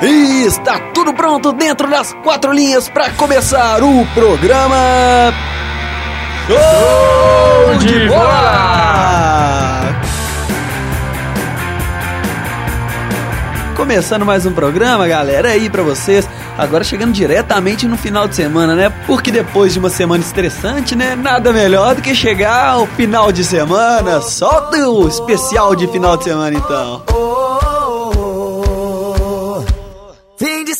E está tudo pronto dentro das quatro linhas para começar o programa. Show de bola! Começando mais um programa, galera, aí para vocês. Agora chegando diretamente no final de semana, né? Porque depois de uma semana estressante, né? Nada melhor do que chegar ao final de semana. Solta o especial de final de semana, então.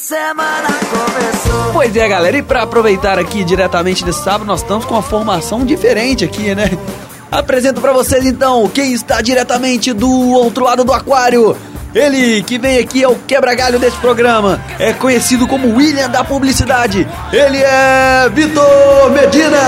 Semana começou. Pois é, galera, e para aproveitar aqui diretamente desse sábado, nós estamos com uma formação diferente aqui, né? Apresento para vocês então quem está diretamente do outro lado do aquário. Ele que vem aqui é o quebra-galho desse programa, é conhecido como William da Publicidade. Ele é Vitor Medina.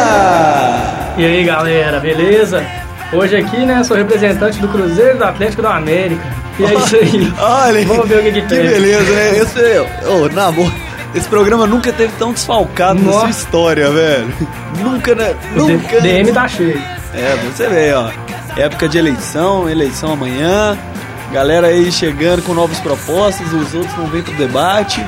E aí galera, beleza? Hoje aqui, né, sou representante do Cruzeiro do Atlético da América. E é isso aí. Olha, Vamos ver o que que tem. beleza, né? Esse, oh, na amor, esse programa nunca teve tão desfalcado na Nossa. sua história, velho. Nunca, né? O D- Nunca. DM tá cheio. É, você vê, ó. Época de eleição, eleição amanhã. Galera aí chegando com novas propostas, os outros não vêm pro debate.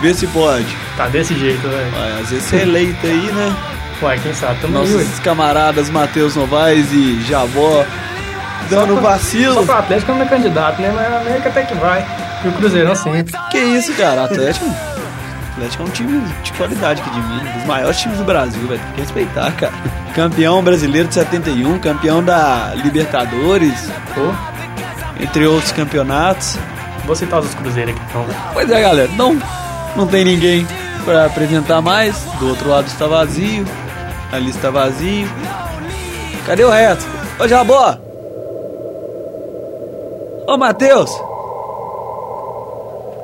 Vê se pode. Tá desse jeito, velho. Ué, às vezes você é eleito aí, né? Uai, quem sabe? Tamo aí, ué. Nossos camaradas Matheus Novaes e Jabó dando vacilo. Só pro Atlético não é candidato, né? Mas a América até que vai. E o Cruzeirão sempre. Que isso, cara? Atlético. Atlético é um time de qualidade aqui de Minas, um dos maiores times do Brasil, velho. Tem que respeitar, cara. Campeão brasileiro de 71, campeão da Libertadores, Pô, entre outros campeonatos. vou citar os Cruzeiros aqui então. Pois é, galera, não, não tem ninguém pra apresentar mais. Do outro lado está vazio, ali está vazio. Cadê o resto? Ô Jabó! Ô Matheus!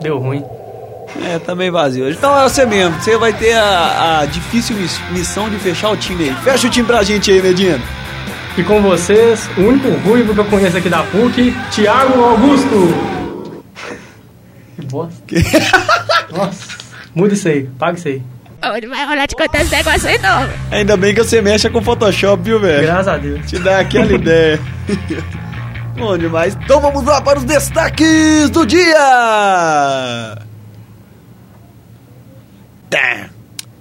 Deu ruim. É, também vazio hoje. Então é você mesmo, você vai ter a, a difícil miss- missão de fechar o time aí. Fecha o time pra gente aí, Medina. E com vocês, o único ruivo que eu conheço aqui da PUC, Thiago Augusto. Que bosta. Nossa, muda isso aí, paga isso aí. Não vai rolar de contar esse negócio aí, não. Ainda bem que você mexe com Photoshop, viu, velho? Graças a Deus. Te dá aquela ideia. Bom demais. Então vamos lá para os destaques do dia! Tá.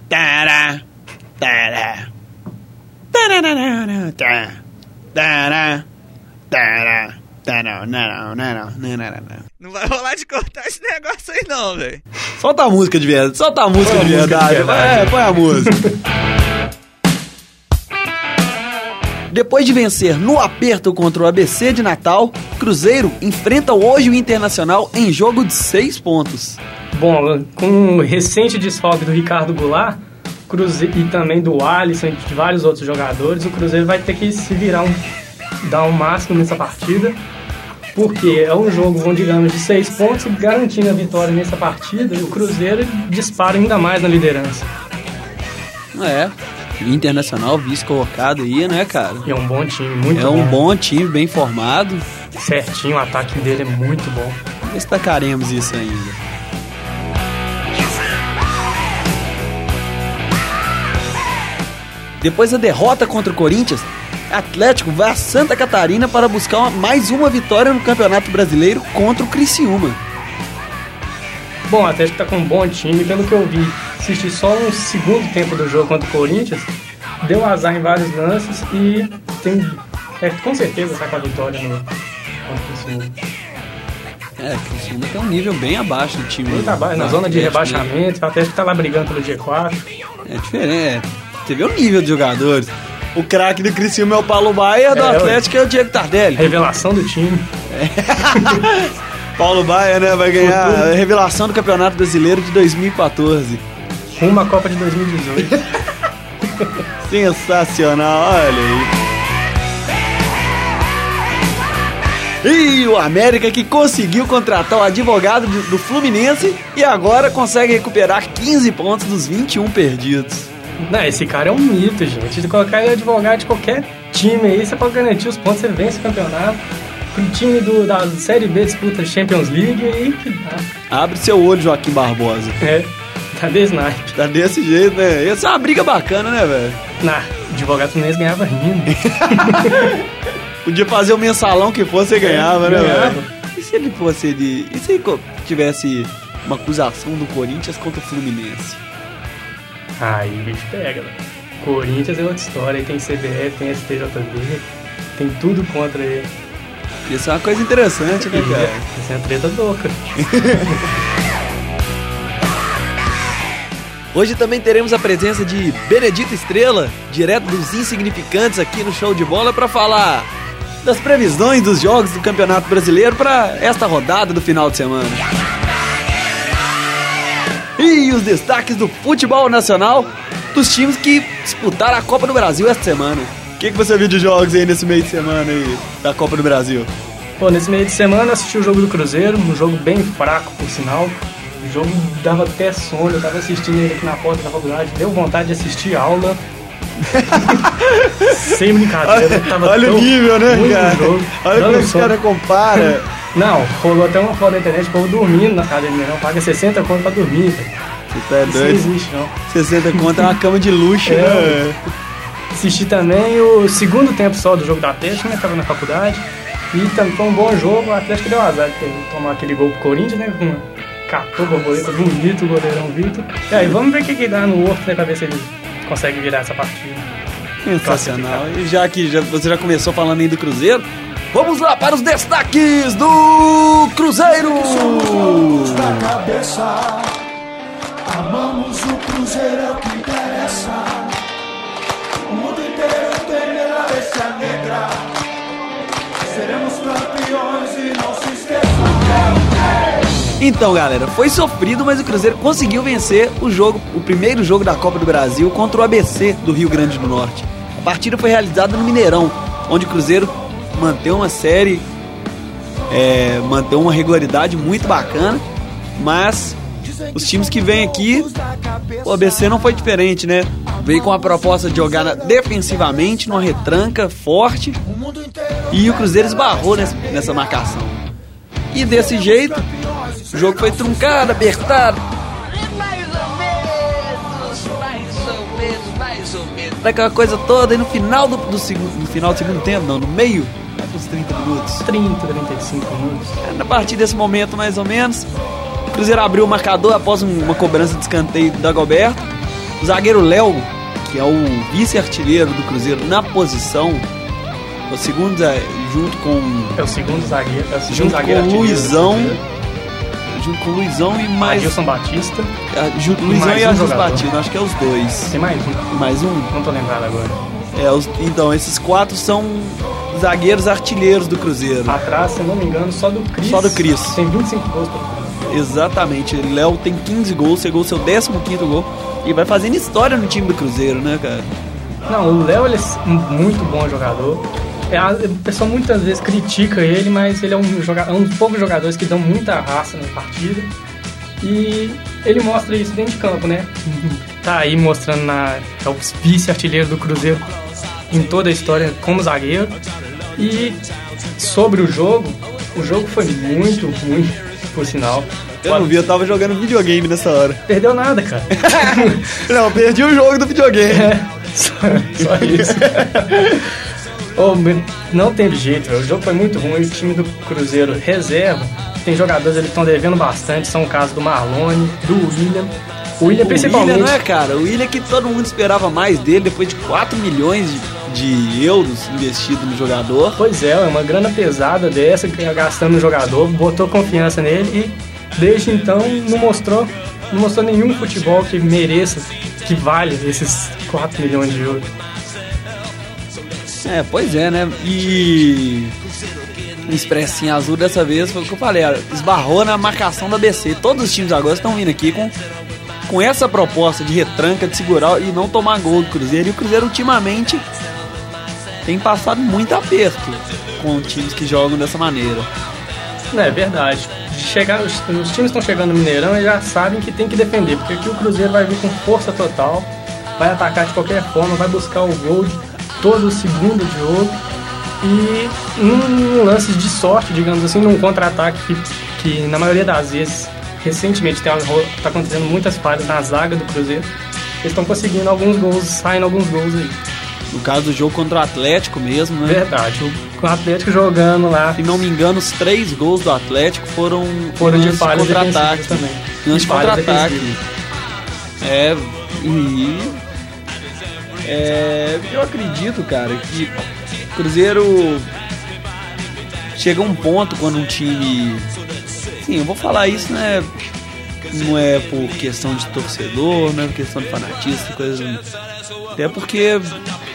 Tará. Tará. Tararara, tá. Tará. Tará. Tará. Não, não, não, não, não, não. Não vai rolar de cortar esse negócio aí não, velho. Solta a música de verdade. Solta a música, Põe a de, música de verdade. verdade. É, põe a música. Depois de vencer no aperto contra o ABC de Natal, Cruzeiro enfrenta hoje o Internacional em jogo de seis pontos. Bom, com o recente desfalque do Ricardo Goulart Cruze- e também do Alisson e de vários outros jogadores, o Cruzeiro vai ter que se virar um, dar o máximo nessa partida, porque é um jogo, vamos digamos, de seis pontos, e garantindo a vitória nessa partida, o Cruzeiro dispara ainda mais na liderança. É, Internacional vice-colocado aí, né, cara? É um bom time, muito É bom. um bom time, bem formado. Certinho, o ataque dele é muito bom. Destacaremos isso ainda. Depois da derrota contra o Corinthians, Atlético vai a Santa Catarina para buscar uma- mais uma vitória no Campeonato Brasileiro contra o Criciúma. Bom, o Atlético tá com um bom time, pelo que eu vi, assisti só um segundo tempo do jogo contra o Corinthians, deu azar em vários lances e tem, é, com certeza sai com a vitória no contra o Criciúma. É, o Criciúma tem um nível bem abaixo do time. Muito abaixo, na zona de né? rebaixamento, o Atlético tá lá brigando pelo G4. É diferente. é. Você vê o nível de jogadores. O craque do Criciúma é o Paulo Baia, do É. Atlético é o Diego Tardelli. Revelação do time. Paulo Baia, né, vai ganhar a revelação do Campeonato Brasileiro de 2014. Rumo à Copa de 2018. Sensacional, olha aí. E o América que conseguiu contratar o advogado do Fluminense e agora consegue recuperar 15 pontos dos 21 perdidos. Não, esse cara é um mito, gente. Se colocar ele advogado de qualquer time aí, você pode garantir os pontos, você vence o campeonato. O time do, da Série B disputa Champions League e aí que dá. Abre seu olho, Joaquim Barbosa. É, tá de snipe. Tá desse jeito, né? Essa é uma briga bacana, né, velho? Na, advogado fluminense ganhava rindo. Podia fazer o mensalão que fosse e ganhava, né, velho? E se ele fosse de. E se tivesse uma acusação do Corinthians contra o Fluminense. Aí o bicho pega, né? Corinthians é outra história, tem CBF, tem STJD, tem tudo contra ele. Isso é uma coisa interessante, né, cara? Isso é uma treta louca. Hoje também teremos a presença de Benedito Estrela, direto dos insignificantes aqui no show de bola, para falar das previsões dos jogos do Campeonato Brasileiro para esta rodada do final de semana. E os destaques do futebol nacional dos times que disputaram a Copa do Brasil esta semana. O que, que você viu de jogos aí nesse meio de semana aí da Copa do Brasil? Pô, nesse meio de semana assisti o jogo do Cruzeiro, um jogo bem fraco, por sinal. O jogo dava até sono, eu tava assistindo ele aqui na porta da faculdade, deu vontade de assistir aula. Sem brincadeira, Olha, tava olha o nível, né, cara? Olha como esse sono. cara compara. Não, rolou até uma foto na internet, o povo dormindo na academia, não, paga 60 conto pra dormir, velho. Você tá Isso não doido? existe, não. 60 conto é uma cama de luxo, É, né? Assisti também o segundo tempo só do jogo da Atlético, né? Tava na faculdade. E também foi um bom jogo. O Atlético deu azar de tomar aquele gol pro Corinthians, né? Catou a borboleta bonito, o goleirão Vitor. E aí, vamos ver o que, que dá no outro, né? Pra ver se ele consegue virar essa partida. Sensacional. E já que já- você já começou falando aí do Cruzeiro, vamos lá para os destaques do Cruzeiro! da cabeça. Amamos o Cruzeiro, é o que interessa. Então, galera, foi sofrido, mas o Cruzeiro conseguiu vencer o jogo, o primeiro jogo da Copa do Brasil contra o ABC do Rio Grande do Norte. A partida foi realizada no Mineirão, onde o Cruzeiro manteve uma série, é, manteve uma regularidade muito bacana, mas os times que vêm aqui, o ABC não foi diferente, né? Veio com a proposta de jogar defensivamente, numa retranca forte, e o Cruzeiro esbarrou nessa marcação. E desse jeito, o jogo foi truncado, apertado. Mais ou menos, mais ou menos, mais ou menos. Daquela coisa toda, e no final do, do segundo, no final do segundo tempo, não, no meio né, dos 30 minutos. 30, 35 minutos. A partir desse momento, mais ou menos, o Cruzeiro abriu o marcador após um- uma cobrança de escanteio da Goberto. O zagueiro Léo, que é o vice-artilheiro do Cruzeiro na posição, o segundo, é, junto com É o segundo zagueiro. É o segundo Junto com zagueiro o artilheiro do Luizão. Junto com o Luizão e mais Adilson Batista. a, ju, Luizão mais e um Adilson. Batista, acho que é os dois. Tem mais um. Mais um? Não tô lembrado agora. É, os- então, esses quatro são zagueiros artilheiros do Cruzeiro. Atrás, se não me engano, só do Cris. Só do Cris. Tem 25 gols Cruzeiro. Exatamente. Léo tem 15 gols, chegou ao seu 15 gol. E vai fazendo história no time do Cruzeiro, né, cara? Não, o Léo ele é muito bom jogador. É, a- o pessoal muitas vezes critica ele, mas ele é um, joga- é um dos poucos jogadores que dão muita raça na partida. E ele mostra isso dentro de campo, né? Tá aí mostrando na. É o vice-artilheiro do Cruzeiro em toda a história como zagueiro. E sobre o jogo, o jogo foi muito ruim, por sinal. Eu não vi, eu tava jogando videogame nessa hora. Perdeu nada, cara. Não, perdi o jogo do videogame. É, só, só isso. Me- não teve jeito, o jogo foi muito ruim. O time do Cruzeiro reserva. Tem jogadores ali que estão devendo bastante. São o caso do Marlone, do William. O William, O principalmente. William, não é, cara? O William que todo mundo esperava mais dele depois de 4 milhões de, de euros investido no jogador. Pois é, é uma grana pesada dessa, ia gastando no jogador, botou confiança nele e desde então não mostrou, não mostrou nenhum futebol que mereça, que vale esses 4 milhões de euros. É, pois é, né? E o Expressinho Azul dessa vez foi o que eu falei, esbarrou na marcação da BC. Todos os times agora estão vindo aqui com, com essa proposta de retranca, de segurar e não tomar gol do Cruzeiro. E o Cruzeiro ultimamente tem passado muito aperto com times que jogam dessa maneira. É verdade. Chegar, os, os times estão chegando no Mineirão e já sabem que tem que defender, porque aqui o Cruzeiro vai vir com força total, vai atacar de qualquer forma, vai buscar o gol de todo segundo de jogo e num lance de sorte, digamos assim, num contra-ataque que, que na maioria das vezes, recentemente tem está acontecendo muitas falhas na zaga do Cruzeiro, eles estão conseguindo alguns gols, saindo alguns gols aí. No caso do jogo contra o Atlético mesmo, né? Verdade. O Com o Atlético jogando lá. Se não me engano, os três gols do Atlético foram, Foram de falhas contra-ataque. também. Lance de contra-ataque. É, e. É, eu acredito, cara, que Cruzeiro chega a um ponto quando um time. Sim, eu vou falar isso, né? Não é por questão de torcedor, não é por questão de fanatismo, coisa. Até porque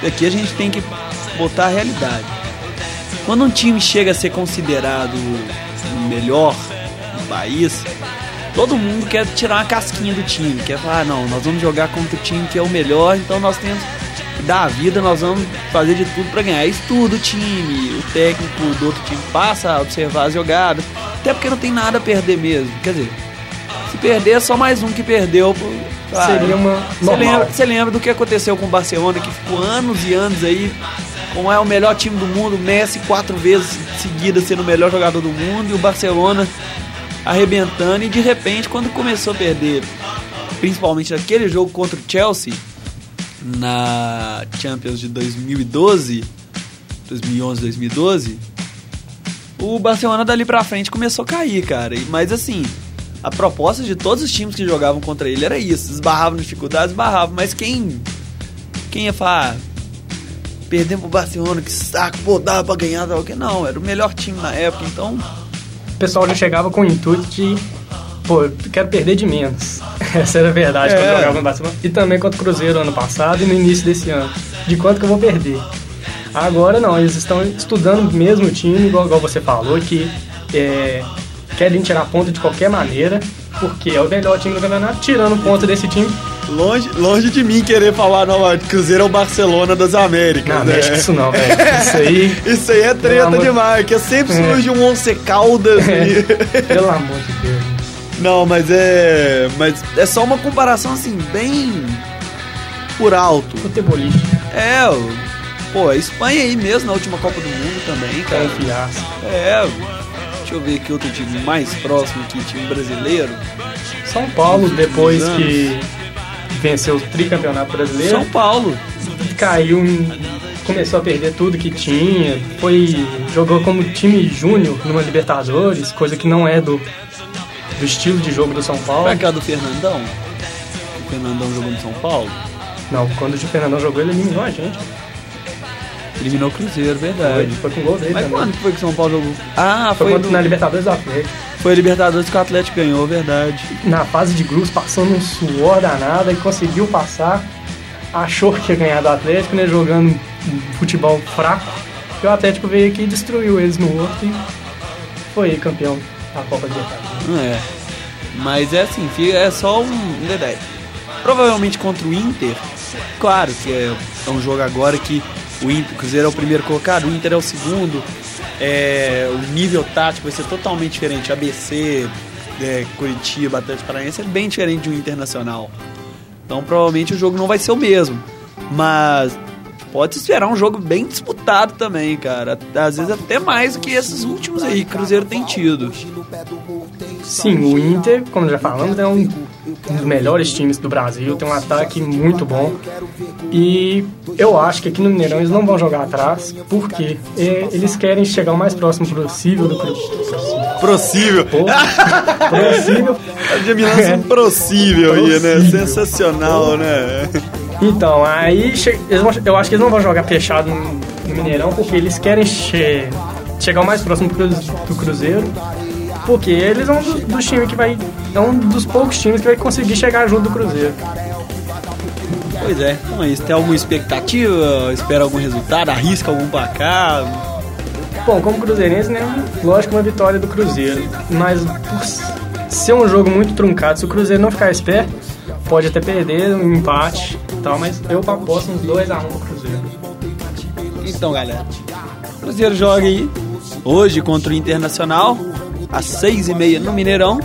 aqui a gente tem que botar a realidade. Quando um time chega a ser considerado o melhor do país, todo mundo quer tirar uma casquinha do time, quer falar, ah, não, nós vamos jogar contra o time que é o melhor, então nós temos que dar a vida, nós vamos fazer de tudo para ganhar. Estuda o time, o técnico do outro time passa a observar as jogadas, até porque não tem nada a perder mesmo. Quer dizer, se perder é só mais um que perdeu. claro. Seria uma Você lembra, você lembra do que aconteceu com o Barcelona, que ficou anos e anos aí, como é o melhor time do mundo, Messi quatro vezes seguidas sendo o melhor jogador do mundo, e o Barcelona arrebentando, e de repente, quando começou a perder, principalmente naquele jogo contra o Chelsea, na Champions de 2012, 2011, 2012, o Barcelona dali pra frente começou a cair, cara. Mas assim, a proposta de todos os times que jogavam contra ele era isso. Esbarravam dificuldades, esbarravam. Mas quem. Quem ia falar. "Ah, Perdemos pro Barcelona, que saco, pô, dava pra ganhar, dava que não. Era o melhor time na época, então. O pessoal já chegava com o intuito de, pô, eu quero perder de menos. Essa era a verdade É. quando jogava no Barcelona. E também contra o Cruzeiro ano passado e no início desse ano. De quanto que eu vou perder. Agora não, eles estão estudando mesmo o time, igual, igual você falou, que é, querem tirar ponto de qualquer maneira, porque é o melhor time do campeonato, tirando ponto desse time. Longe, longe de mim querer falar, não, Cruzeiro é o Barcelona das Américas. Não, né? mexe com isso não, velho. Isso aí, Isso aí é treta amor- demais, que sempre É. surge um Once Caldas e... pelo amor de Deus. Não, mas é. Mas é só uma comparação assim, bem por alto. Futebolista, É, pô, a Espanha aí mesmo na última Copa do Mundo também, cara. confiança. É, deixa eu ver aqui outro time mais próximo aqui, time brasileiro. São Paulo, depois anos. que venceu o tricampeonato brasileiro, São Paulo. caiu, começou a perder tudo que tinha, foi jogou como time júnior numa Libertadores, coisa que não é do, do estilo de jogo do São Paulo. Pra cá do Fernandão. O Fernandão jogou no São Paulo. Não, quando o Fernandão jogou, ele eliminou a gente. Eliminou o Cruzeiro, Foi, verdade. foi com gol dele Mas também. quando que foi que o São Paulo jogou? Ah, Foi foi, quando, do- na Libertadores do Atlético. foi a Libertadores que o Atlético ganhou, verdade. Na fase de grupos, passando um suor danado e conseguiu passar. Achou que ia ganhar do Atlético, né? Jogando futebol fraco. E o Atlético veio aqui e destruiu eles no outro e foi campeão da Copa. Não é. Mas é assim, é só um detalhe. Provavelmente contra o Inter, claro que é, é um jogo agora que o Inter, o Cruzeiro é o primeiro colocado, o Inter é o segundo. É, o nível tático vai ser totalmente diferente. ABC, é, Curitiba, Atlético Paranaense é bem diferente de um Internacional. Então provavelmente o jogo não vai ser o mesmo. Mas pode esperar um jogo bem disputado também, cara. Às vezes até mais do que esses últimos aí que o Cruzeiro tem tido. Sim, o Inter, como já falamos, é um, um dos melhores times do Brasil, tem um ataque muito bom. E eu acho que aqui no Mineirão eles não vão jogar atrás, porque eh, eles querem chegar o mais próximo possível do Cruzeiro. Possível. Possível. Me lança um possível aí, né? Sensacional, né? Então, aí eu acho que eles não vão jogar fechado no, Mineirão, porque eles querem che- chegar o mais próximo do Cru- do Cruzeiro, porque eles são um dos, dos times que vai. É um dos poucos times que vai conseguir chegar junto do Cruzeiro. Pois é. Então é isso. Tem alguma expectativa? Espera algum resultado? Arrisca algum placar? Bom, como cruzeirense, né? Lógico, uma vitória do Cruzeiro. Mas por ser um jogo muito truncado, se o Cruzeiro não ficar esperto, pode até perder um empate tal, mas eu aposto uns 2x1 pro Cruzeiro. Então, galera. O Cruzeiro joga aí hoje contra o Internacional, às seis e meia no Mineirão.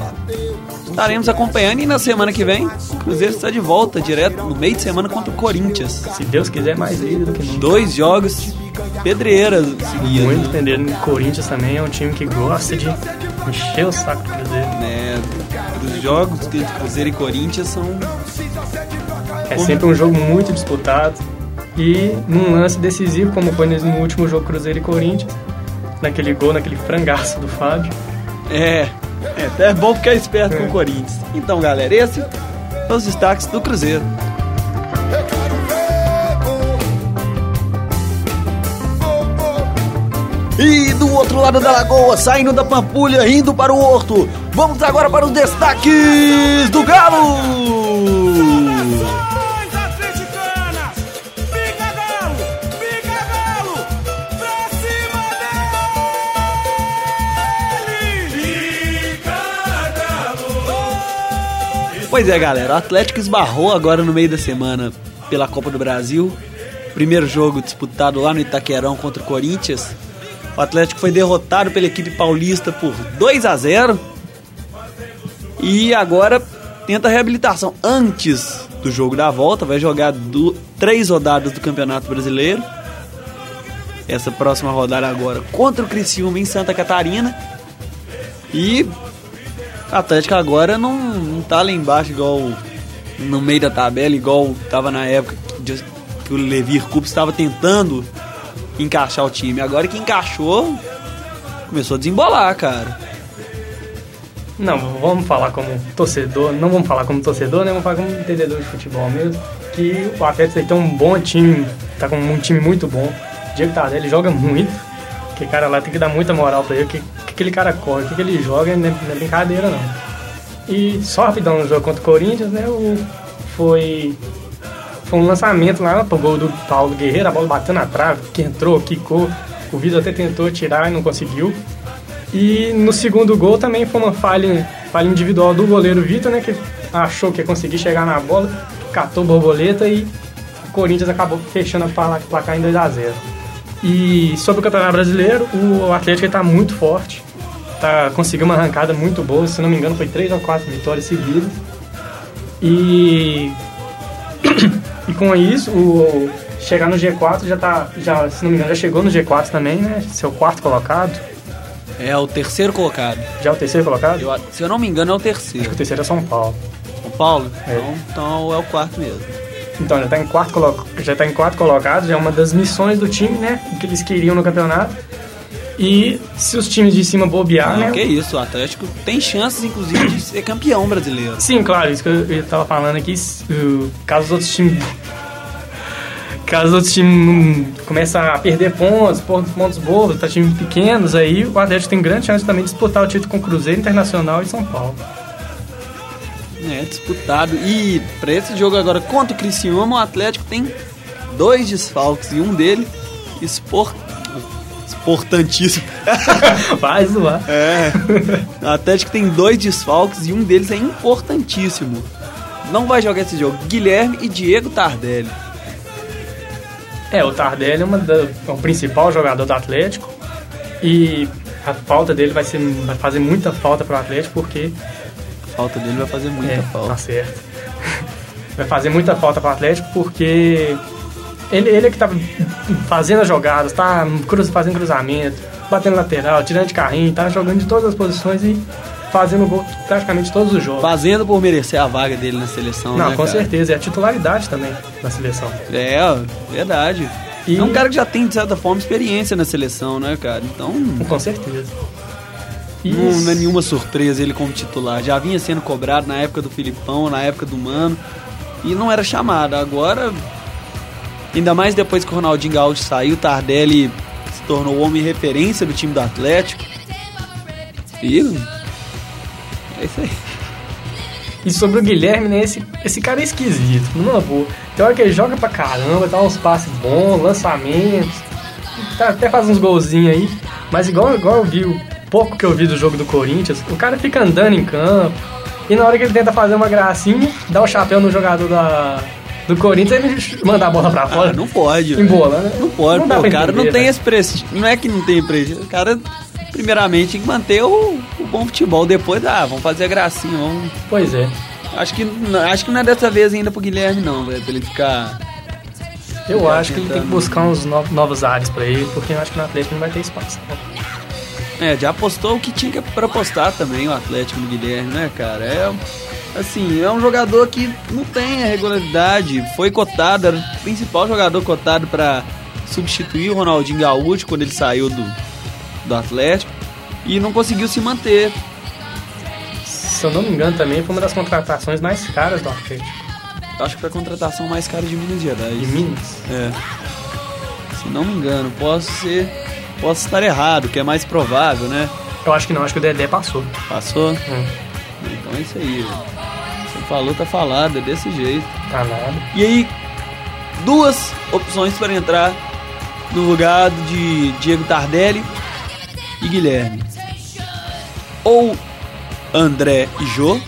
Estaremos acompanhando e na semana que vem o Cruzeiro está de volta, direto no meio de semana contra o Corinthians. Se Deus quiser, mais líder do que nunca. Dois jogos pedreiras seguidas. Muito entendendo. O Corinthians também é um time que gosta de encher o saco do Cruzeiro. né? Os jogos de Cruzeiro e Corinthians são É sempre um jogo muito disputado. E num lance decisivo, como foi no último jogo Cruzeiro e Corinthians, naquele gol, naquele frangaço do Fábio. É, é até é bom ficar esperto com o Corinthians. Então, galera, esse são os destaques do Cruzeiro. E do outro lado da lagoa, saindo da Pampulha, indo para o Horto. Vamos agora para os destaques do Galo. Pois é, galera, o Atlético esbarrou agora no meio da semana pela Copa do Brasil. Primeiro jogo disputado lá no Itaquerão contra o Corinthians. O Atlético foi derrotado pela equipe paulista por 2 a 0 e agora tenta a reabilitação antes do jogo da volta. Vai jogar do, três rodadas do Campeonato Brasileiro. Essa próxima rodada agora contra o Criciúma em Santa Catarina. E Atlético agora não, não tá lá embaixo igual no meio da tabela, igual tava na época que o Levir Cups estava tentando encaixar o time. Agora que encaixou, começou a desembolar, cara. Não, vamos falar como torcedor, não vamos falar como torcedor, né? Vamos falar como entendedor de futebol mesmo. Que o Atlético tem um bom time, tá com um time muito bom. Diego Tardelli joga muito. Que cara lá tem que dar muita moral pra ele. Que, que aquele cara corre, que, que ele joga não é, não é brincadeira não. E só rapidão no jogo contra o Corinthians, né? O, foi, foi um lançamento lá pro gol do Paulo Guerreiro, a bola bateu na trave, que entrou, quicou. O Vitor até tentou tirar e não conseguiu. E no segundo gol também foi uma falha, falha individual do goleiro Vitor, né? Que achou que ia conseguir chegar na bola, catou borboleta e o Corinthians acabou fechando a pla- placar em 2 a 0 E sobre o Campeonato Brasileiro, o Atlético está muito forte. Tá, conseguiu uma arrancada muito boa, se não me engano foi 3 ou 4 vitórias seguidas. E, e com isso, o, chegar no G4 já tá, já, se não me engano, já chegou no G4 também, né? Seu quarto colocado. É o terceiro colocado. Já é o terceiro colocado? Eu- se eu não me engano, é o terceiro. O terceiro é São Paulo. O Paulo? É. Então, então é o quarto mesmo. Então, já está em quarto colo... já tá em quarto colocado, já é uma das missões do time, né? Que eles queriam no campeonato. E se os times de cima bobear, Não, né? que isso, o Atlético tem chances, inclusive, de ser campeão brasileiro. Sim, claro, isso que eu, eu tava falando aqui. caso os outros times. Caso os outros times começam a perder pontos, pontos, pontos bobos, tá times pequenos, aí o Atlético tem grande chance também de disputar o título com o Cruzeiro Internacional e São Paulo. É, disputado. E pra esse jogo agora contra o Criciúma, o Atlético tem dois desfalques e um dele expor... importantíssimo. Vai zoar. É. O Atlético tem dois desfalques e um deles é importantíssimo. Não vai jogar esse jogo. Guilherme e Diego Tardelli. É, o Tardelli é, uma da- é o principal jogador do Atlético e a falta dele vai, ser, vai fazer muita falta pro Atlético porque falta dele vai fazer muita é, tá falta. certo. vai fazer muita falta pro Atlético porque ele, ele é que tá fazendo as jogadas, tá cruz, fazendo cruzamento, batendo lateral, tirando de carrinho, tá jogando de todas as posições e fazendo gol praticamente todos os jogos. Fazendo por merecer a vaga dele na seleção, Não, né, com cara? certeza, é a titularidade também na seleção. É, verdade. E- É um cara que já tem, de certa forma, experiência na seleção, né, cara? Então, Com certeza. E não, não é nenhuma surpresa ele como titular. Já vinha sendo cobrado na época do Filipão, na época do Mano, e não era chamado. Agora, ainda mais depois que o Ronaldinho Gaúcho saiu, Tardelli se tornou o homem referência do time do Atlético. E é isso aí. E sobre o Guilherme, né? Esse, esse cara é esquisito, numa boa. Tem hora que ele joga pra caramba, dá uns passes bons, lançamentos, tá, até faz uns golzinhos aí. Mas igual, igual eu vi, pouco que eu vi do jogo do Corinthians, o cara fica andando em campo. E na hora que ele tenta fazer uma gracinha, dá o chapéu no jogador da, do Corinthians, ele manda a bola pra fora. Ah, não pode. velho. Embola, né? Não pode, Não pô, o cara entender, não tem velho. esse prestígio. Não é que não tem prestígio. O cara, primeiramente, tem que manter o, o bom futebol. Depois, ah, vamos fazer a gracinha. Vamos... Pois é. Acho, que, não- acho que não é dessa vez ainda pro Guilherme, não, velho. Pra ele ficar. Eu acho que ele tem que buscar uns no- novos ares pra ele, porque eu acho que no Atlético não vai ter espaço. É, já apostou o que tinha que pra apostar também, o Atlético no Guilherme, né, cara? É. Assim, é um jogador que não tem a regularidade. Foi cotado, era o principal jogador cotado pra substituir o Ronaldinho Gaúcho quando ele saiu do, do Atlético e não conseguiu se manter. Se eu não me engano, também foi uma das contratações mais caras do Atlético. Acho que foi a contratação mais cara de Minas Gerais. De Minas. É. Se não me engano, posso ser. Posso estar errado, que é mais provável, né? Eu acho que não, acho que o Dedé passou. Passou? Hum, Então é isso aí. velho. Você falou, tá falado, é desse jeito. tá nada. E aí, duas opções para entrar no lugar de Diego Tardelli e Guilherme. Ou André e Jô,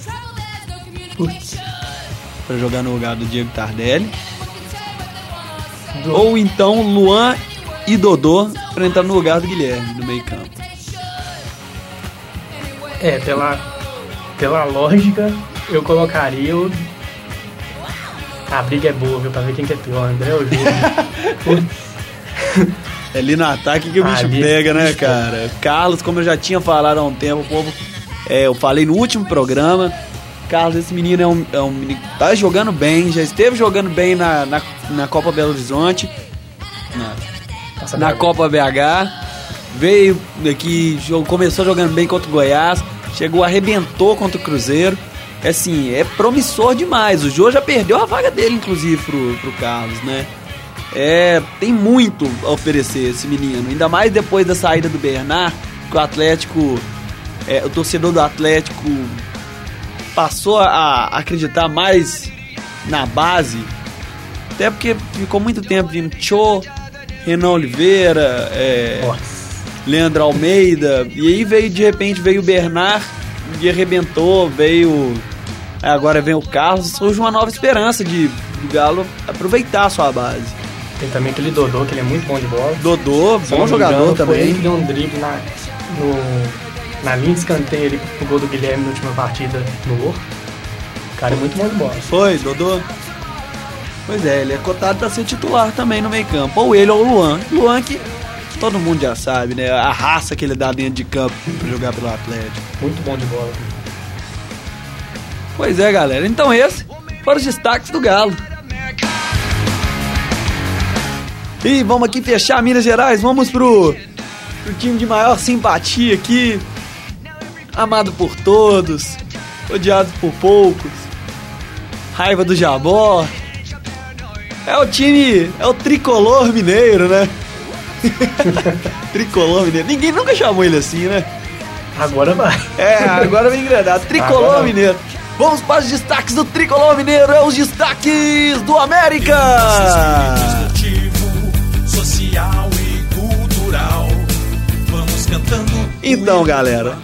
para jogar no lugar do Diego Tardelli. Do- Ou então Luan e Dodô para entrar no lugar do Guilherme no meio campo. É, pela, pela lógica, eu colocaria o. A briga é boa, viu? Pra ver quem que é pior, André ou Júlio. É ali no ataque que o bicho Ali, pega, né, cara? Carlos, como eu já tinha falado há um tempo, o povo. é, eu falei no último programa. Carlos, esse menino é um, é um menino que tá jogando bem, já esteve jogando bem na, na, na Copa Belo Horizonte, na, Nossa, na cara, Copa BH. Veio aqui, começou jogando bem contra o Goiás, chegou, arrebentou contra o Cruzeiro. É assim, é promissor demais. O Jô já perdeu a vaga dele, inclusive, pro, pro Carlos, né? É, tem muito a oferecer esse menino. Ainda mais depois da saída do Bernard, que o Atlético, é, o torcedor do Atlético passou a acreditar mais na base. Até porque ficou muito tempo vindo Cho, Renan Oliveira, é. Leandro Almeida. E aí veio, de repente, veio o Bernard e arrebentou, veio. Agora vem o Carlos, surge uma nova esperança de do Galo aproveitar a sua base. Tem também aquele Dodô, que ele é muito bom de bola. Dodô, bom jogador engano, ele também. que deu um drible na, no, na linha de escanteio ali pro gol do Guilherme na última partida no Horto. O cara é muito bom de bola. Foi, Dodô? Pois é, ele é cotado pra ser titular também no meio campo. Ou ele ou o Luan. Luan que todo mundo já sabe, né? A raça que ele dá dentro de campo pra jogar pelo Atlético. Muito bom de bola. Pois é, galera. Então esse foram os destaques do Galo. E vamos aqui fechar Minas Gerais. Vamos pro, pro time de maior simpatia aqui. Amado por todos. Odiado por poucos. Raiva do Jabó. É o time. É o tricolor mineiro, né? tricolor mineiro. Ninguém nunca chamou ele assim, né? Agora vai. É, agora vem engrenado. Tricolor Agora- Mineiro. Vamos para os destaques do Tricolor Mineiro. É os destaques do América. Esportivo, social e cultural. Vamos cantando. Então, galera,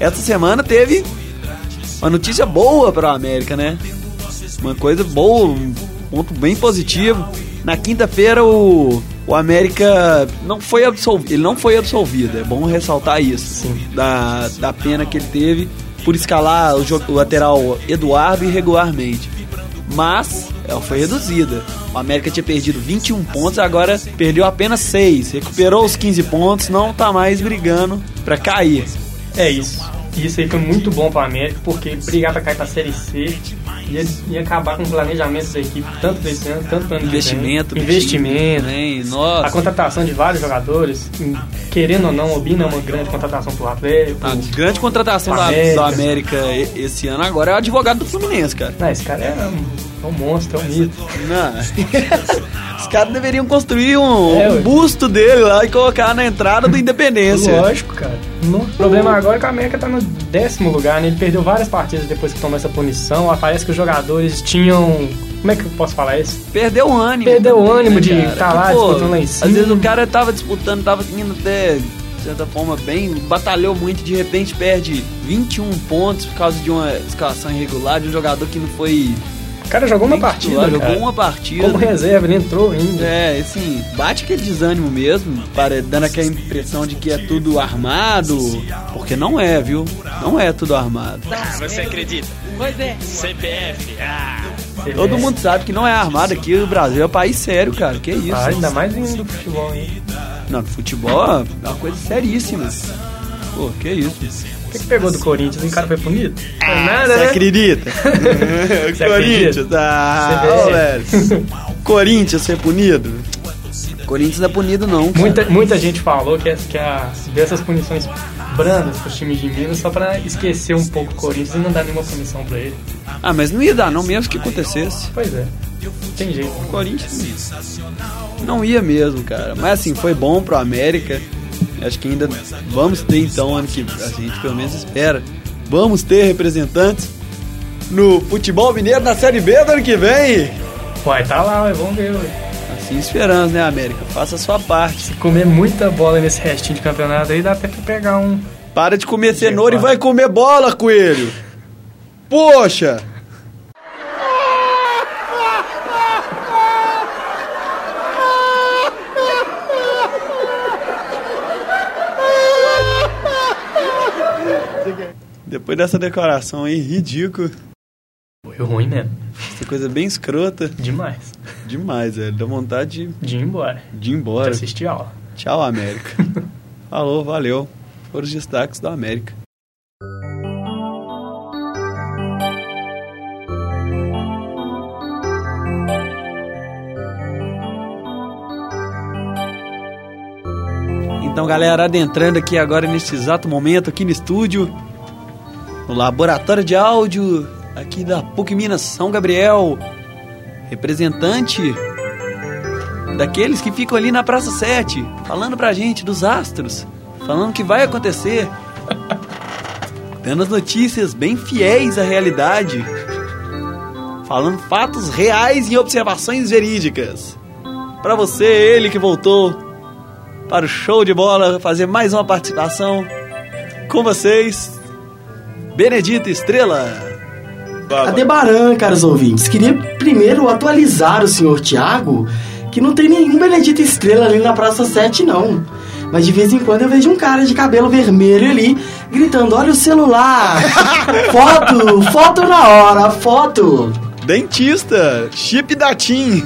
essa semana teve uma notícia boa para o América, né? Uma coisa boa, um ponto bem positivo. Na quinta-feira o, o América não foi absolvido, ele não foi absolvido, é bom ressaltar isso. Sim. Da, da pena que ele teve por escalar o, o lateral Eduardo irregularmente. Mas ela foi reduzida. O América tinha perdido 21 pontos, agora perdeu apenas 6. Recuperou os 15 pontos, não tá mais brigando pra cair. É isso. E isso aí foi muito bom para América, porque brigar para cair para Série C ia, ia acabar com o planejamento da equipe, tanto desse ano, tanto ano. Investimento, investimento, time, né? a Nossa. contratação de vários jogadores, querendo ou não, o Obina é uma grande contratação pro Atlético. A grande contratação da, América. América esse ano agora é o advogado do Fluminense, cara. Não, esse cara é é um monstro, é um mito. Não. Os caras deveriam construir um, É, um busto dele lá e colocar na entrada do Independência. Lógico, cara. O problema agora é que o América tá no décimo lugar, né? Ele perdeu várias partidas depois que tomou essa punição. Parece que os jogadores tinham. Como é que eu posso falar isso? Perdeu o ânimo. Perdeu o também, ânimo né, de cara? tá lá, disputando lá em cima. Às vezes o cara tava disputando, tava indo até, de certa forma, bem, batalhou muito, de repente perde 21 pontos por causa de uma escalação irregular, de um jogador que não foi. O cara jogou uma partida, titular, cara. jogou uma partida. Como reserva, ele entrou ainda. É, assim, bate aquele desânimo mesmo, para, dando aquela impressão de que é tudo armado, porque não é, viu? Não é tudo armado. Você acredita? Pois é. CPF. Ah, Todo mundo sabe que não é armado aqui, o Brasil é um país sério, cara, que isso? Ah, ainda mais vindo do futebol, hein? Não, futebol é uma coisa seríssima. Pô, que isso? Que, que pegou do Corinthians? O cara foi punido? Foi nada, Você né? acredita? Corinthians, ah, ô, velho. Corinthians ser punido? Corinthians é punido não, cara. Muita, muita gente falou que, que a, dessas punições brandas pros times de Minas só pra esquecer um pouco o Corinthians e não dar nenhuma punição pra ele. Ah, mas não ia dar não, mesmo que acontecesse. Pois é, tem jeito. O Corinthians não ia mesmo, cara. Mas assim, foi bom pro América. Acho que ainda vamos ter então ano que a gente pelo menos espera. Vamos ter representantes no futebol mineiro na Série B do ano que vem. Uai, tá lá, vamos ver. Ué. Assim esperamos, né, América? Faça a sua parte. Se comer muita bola nesse restinho de campeonato aí, dá até pra pegar um. Para de comer cenoura e vai comer bola, coelho. Poxa! Depois dessa declaração aí, ridículo. Foi ruim mesmo. Essa coisa bem escrota. Demais. Demais, velho. Dá vontade De ir embora. de ir embora. assistir aula. Tchau, América. Falou, valeu. Foram os destaques da América. Então, galera, adentrando aqui agora nesse exato momento, aqui no estúdio, no laboratório de áudio aqui da PUC Minas São Gabriel, representante daqueles que ficam ali na Praça 7, falando pra gente dos astros, falando o que vai acontecer, dando as notícias bem fiéis à realidade, falando fatos reais e observações verídicas. Pra você, ele que voltou para o show de bola, fazer mais uma participação com vocês, Benedito Estrela. Adebaran, caros ouvintes, queria primeiro atualizar o senhor Tiago que não tem nenhum Benedito Estrela ali na Praça 7, não. Mas de vez em quando eu vejo um cara de cabelo vermelho ali gritando: Olha o celular! foto! Foto na hora! Foto! Dentista, chip da TIM.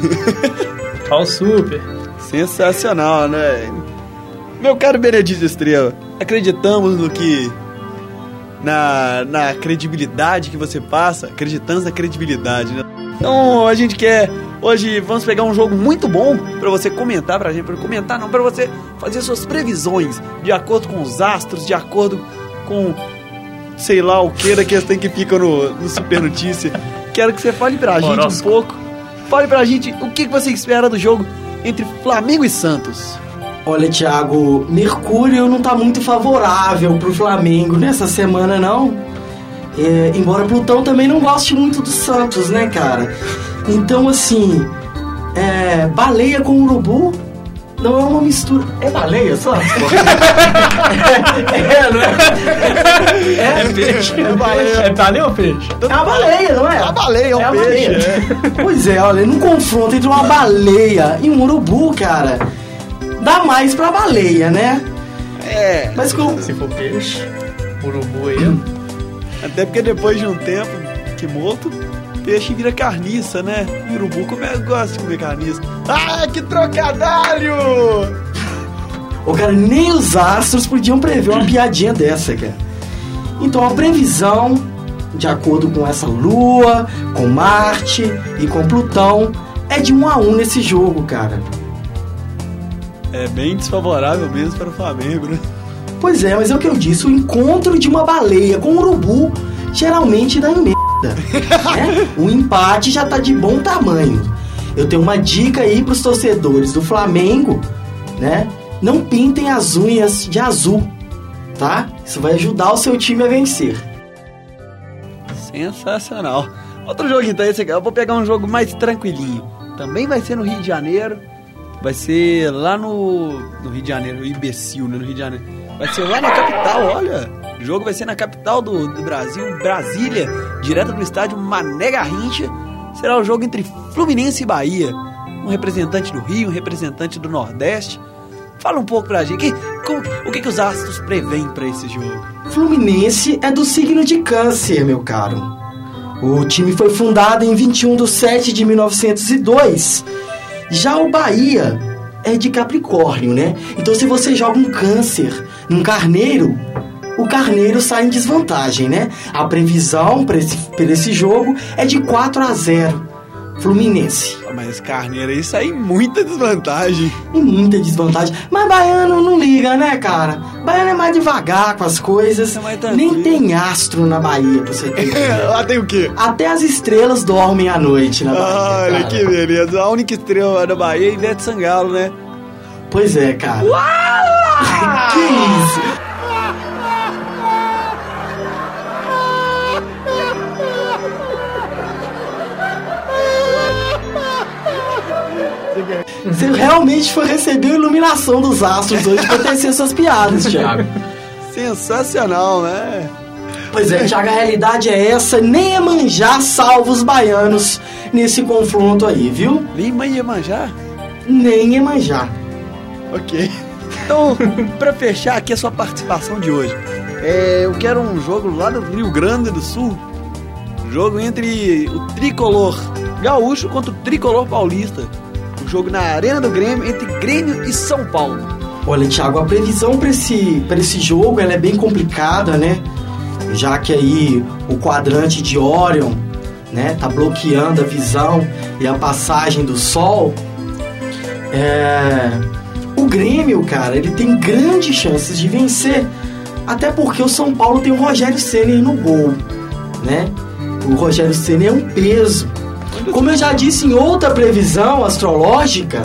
Ó o super. Sensacional, né? Meu caro Benedito Estrela, acreditamos no que. Na, na credibilidade que você passa, acreditamos na credibilidade, né? Então a gente quer. Hoje vamos pegar um jogo muito bom pra você comentar pra gente, pra comentar não, pra você fazer suas previsões de acordo com os astros, de acordo com sei lá o que daqueles tem que fica no, no Super Notícia. Quero que você fale pra gente um pouco. Fale pra gente o que que você espera do jogo entre Flamengo e Santos. Olha, Thiago, Mercúrio não tá muito favorável pro Flamengo nessa semana, não. É, embora Plutão também não goste muito do Santos, né, cara? Então, assim, é, baleia com urubu não é uma mistura. É baleia, só? é, não é? É peixe. É baleia. É baleia ou peixe? É uma baleia, não é? É uma baleia, é um a peixe, baleia. Pois é, olha, num confronto entre uma baleia e um urubu, cara, dá mais pra baleia, né? É. Mas com, Se for peixe, urubu aí. Até porque depois de um tempo que morto, peixe vira carniça, né? E urubu come, gosta de comer carniça. Ah, que trocadalho! Ô, cara, nem os astros podiam prever uma piadinha dessa, cara. Então, a previsão, de acordo com essa lua, com Marte e com Plutão, é de um a um nesse jogo, cara. É bem desfavorável mesmo para o Flamengo, né? Pois é, mas é o que eu disse, o encontro de uma baleia com um urubu geralmente dá em merda. né? O empate já tá de bom tamanho. Eu tenho uma dica aí pros torcedores do Flamengo, né? Não pintem as unhas de azul, tá? Isso vai ajudar o seu time a vencer. Sensacional. Outro jogo então, esse aqui. Eu vou pegar um jogo mais tranquilinho. Também vai ser no Rio de Janeiro. Vai ser lá no. No Rio de Janeiro, imbecil, né? No Rio de Janeiro. Vai ser lá na capital, olha. O jogo vai ser na capital do, do Brasil, Brasília, direto do estádio Mané Garrincha. Será o jogo entre Fluminense e Bahia. Um representante do Rio, um representante do Nordeste. Fala um pouco pra gente. Que, como- o que, que os astros preveem pra esse jogo? Fluminense é do signo de Câncer, meu caro. O time foi fundado em 21 de 7 de 1902. Já o Bahia é de Capricórnio, né? Então, se você joga um Câncer num carneiro, o carneiro sai em desvantagem, né? A previsão para esse, esse jogo é de 4 a 0. Fluminense. Mas Carneiro aí sai muita desvantagem. E muita desvantagem. Mas baiano não liga, né, cara? Baiano é mais devagar com as coisas. É. Nem tem astro na Bahia, pra você ter. Lá tem o quê? Até as estrelas dormem à noite na Bahia. Olha cara. que beleza. A única estrela da Bahia é Ivete Sangalo, né? Pois é, cara. Ai, que isso? Você realmente foi receber a iluminação dos astros hoje pra tecer suas piadas, Thiago. Sensacional, né? Pois é, Thiago, a realidade é essa. Nem é manjar salva os baianos nesse confronto aí, viu? Lima ia manjar? Nem é manjar. Ok. Então, pra fechar aqui a sua participação de hoje, é, eu quero um jogo lá do Rio Grande do Sul. Jogo entre o tricolor gaúcho contra o tricolor paulista. Jogo na Arena do Grêmio entre Grêmio e São Paulo. Olha, Thiago, a previsão para esse, esse jogo é bem complicada, né? Já que aí o quadrante de Orion, né, tá bloqueando a visão e a passagem do Sol. É... O Grêmio, cara, ele tem grandes chances de vencer, até porque o São Paulo tem o Rogério Ceni no gol, né? O Rogério Ceni é um peso. Como eu já disse em outra previsão astrológica,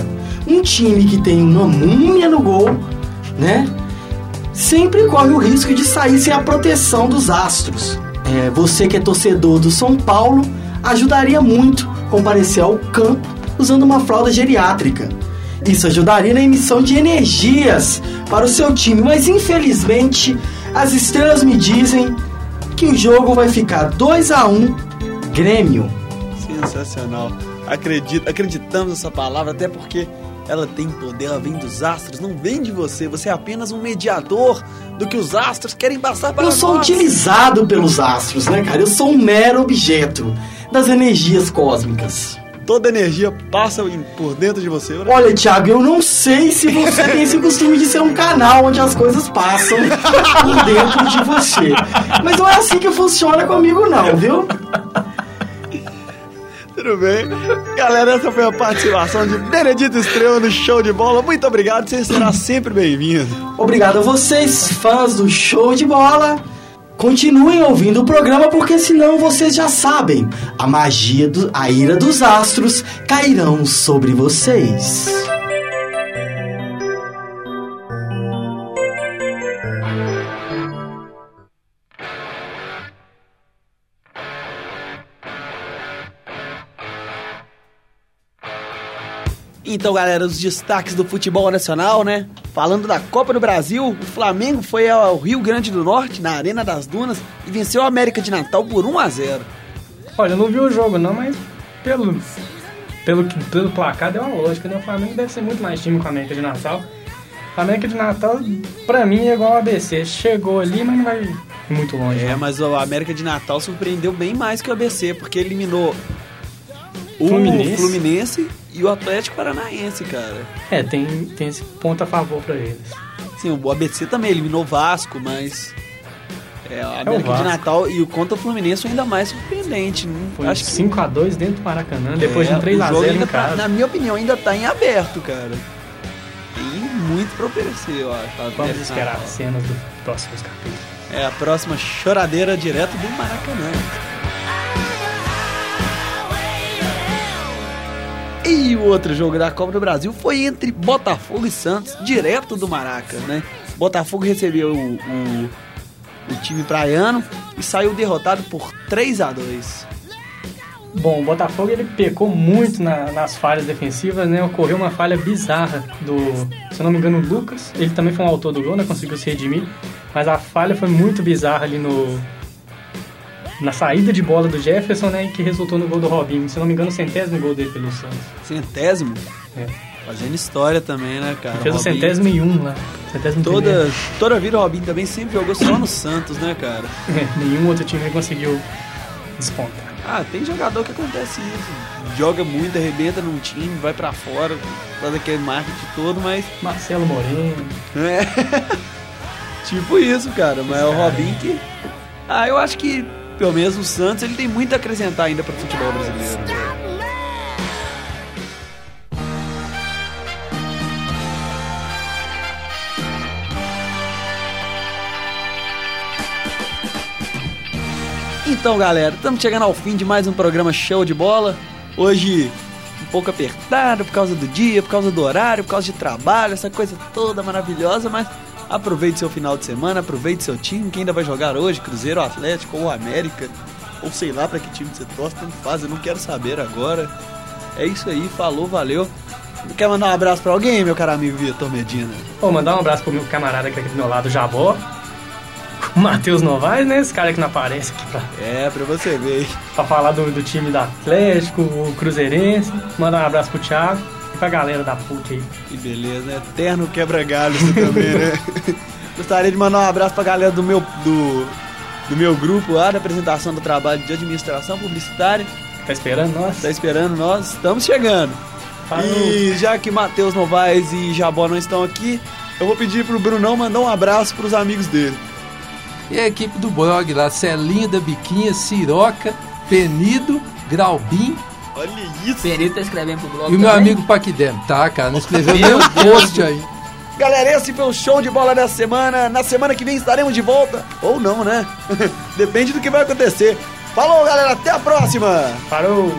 um time que tem uma múmia no gol, né? Sempre corre o risco de sair sem a proteção dos astros. É, você que é torcedor do São Paulo, ajudaria muito comparecer ao campo usando uma fralda geriátrica. Isso ajudaria na emissão de energias para o seu time, mas infelizmente as estrelas me dizem que o jogo vai ficar 2 a 1 Grêmio. Sensacional. Acredito, acreditamos nessa palavra, até porque ela tem poder, ela vem dos astros, não vem de você. Você é apenas um mediador do que os astros querem passar para Eu sou nós. utilizado pelos astros, né, cara? Eu sou um mero objeto das energias cósmicas. Toda energia passa por dentro de você. né? Olha, Thiago, eu não sei se você tem esse costume de ser um canal onde as coisas passam por dentro de você. Mas não é assim que funciona comigo, não, viu? Tudo bem? Galera, essa foi a participação de Benedito Estrela no Show de Bola. Muito obrigado, você será sempre bem-vindo. Obrigado a vocês, fãs do show de bola. Continuem ouvindo o programa porque senão vocês já sabem, a magia, do, a ira dos astros cairão sobre vocês. Então, galera, os destaques do futebol nacional, né? Falando da Copa do Brasil, o Flamengo foi ao Rio Grande do Norte, na Arena das Dunas, e venceu a América de Natal por 1 a 0 Olha, eu não vi o jogo não, mas pelo, pelo, pelo placar deu uma lógica, né? O Flamengo deve ser muito mais time com a América de Natal. A América de Natal, pra mim, é igual a ABC. Chegou ali, mas não vai muito longe. É, mas o América de Natal surpreendeu bem mais que o ABC, porque eliminou o Fluminense. Fluminense e o Atlético Paranaense, cara. É, tem, tem esse ponto a favor pra eles. Sim, o ABC também eliminou o Vasco, mas. É, a América de Vasco. Natal e o contra o Fluminense ainda mais surpreendente. Né? Foi Acho que 5x2 dentro do Maracanã, depois é, de um o jogo 3x0 ainda no tá- caso. Na minha opinião, ainda tá em aberto, cara. Tem muito pra oferecer, eu acho. Vamos de esperar Natal. cenas do próximos capítulos. É a próxima choradeira direto do Maracanã. E o outro jogo da Copa do Brasil foi entre Botafogo e Santos, direto do Maraca, né? Botafogo recebeu o, o, o time praiano e saiu derrotado por 3 a 2 Bom, o Botafogo ele pecou muito na- nas falhas defensivas, né? Ocorreu uma falha bizarra do, se eu não me engano, o Lucas. Ele também foi um autor do gol, né? Conseguiu se redimir. Mas a falha foi muito bizarra ali no. Na saída de bola do Jefferson, né? Que resultou no gol do Robinho. Se não me engano, o centésimo gol dele pelo Santos. Centésimo? É. Fazendo história também, né, cara? Fez o Robinho- centésimo e um lá. Centésimo Toda, primeiro. toda a vida o Robinho também sempre jogou só no Santos, né, cara? É, nenhum outro time conseguiu despontar. Ah, tem jogador que acontece isso. Joga muito, arrebenta num time, vai pra fora, faz aquele marketing todo, mas. Marcelo Moreno. É. tipo isso, cara. Mas é o Robinho que. Ah, eu acho que, pelo menos o Santos ele tem muito a acrescentar ainda para o futebol brasileiro. Então, galera, estamos chegando ao fim de mais um programa show de bola. Hoje um pouco apertado por causa do dia, por causa do horário, por causa de trabalho, essa coisa toda maravilhosa, mas aproveite seu final de semana, aproveite seu time, quem ainda vai jogar hoje, Cruzeiro, Atlético ou América, ou sei lá pra que time você torce, tanto faz, eu não quero saber agora. É isso aí, falou, valeu. Quer mandar um abraço pra alguém, meu caro amigo Vitor Medina? Vou mandar um abraço pro meu camarada que tá aqui do meu lado, o Jabó. O Matheus Novaes, né? Esse cara que não aparece aqui pra, É, pra você ver. pra falar do, do time do Atlético, o Cruzeirense. Mandar um abraço pro Thiago e pra galera da PUC aí. Que beleza, né? Eterno quebra-galho isso também, né? Gostaria de mandar um abraço pra galera do meu, do, do meu grupo lá, da apresentação do trabalho de administração publicitária. Tá esperando nós? Tá esperando nós? Estamos chegando. Falou. E já que Matheus Novaes e Jabó não estão aqui, eu vou pedir pro Brunão mandar um abraço pros amigos dele. E a equipe do blog lá, Celinha da Biquinha, Siroca, Penido, Graubim Olha isso! Perito tá escrevendo pro blog e o meu amigo Paquidem. Tá, cara, não escreveu nem um post aí. Galera, esse foi o show de bola dessa semana. Na semana que vem estaremos de volta. Ou não, né? Depende do que vai acontecer. Falou, galera. Até a próxima! Parou!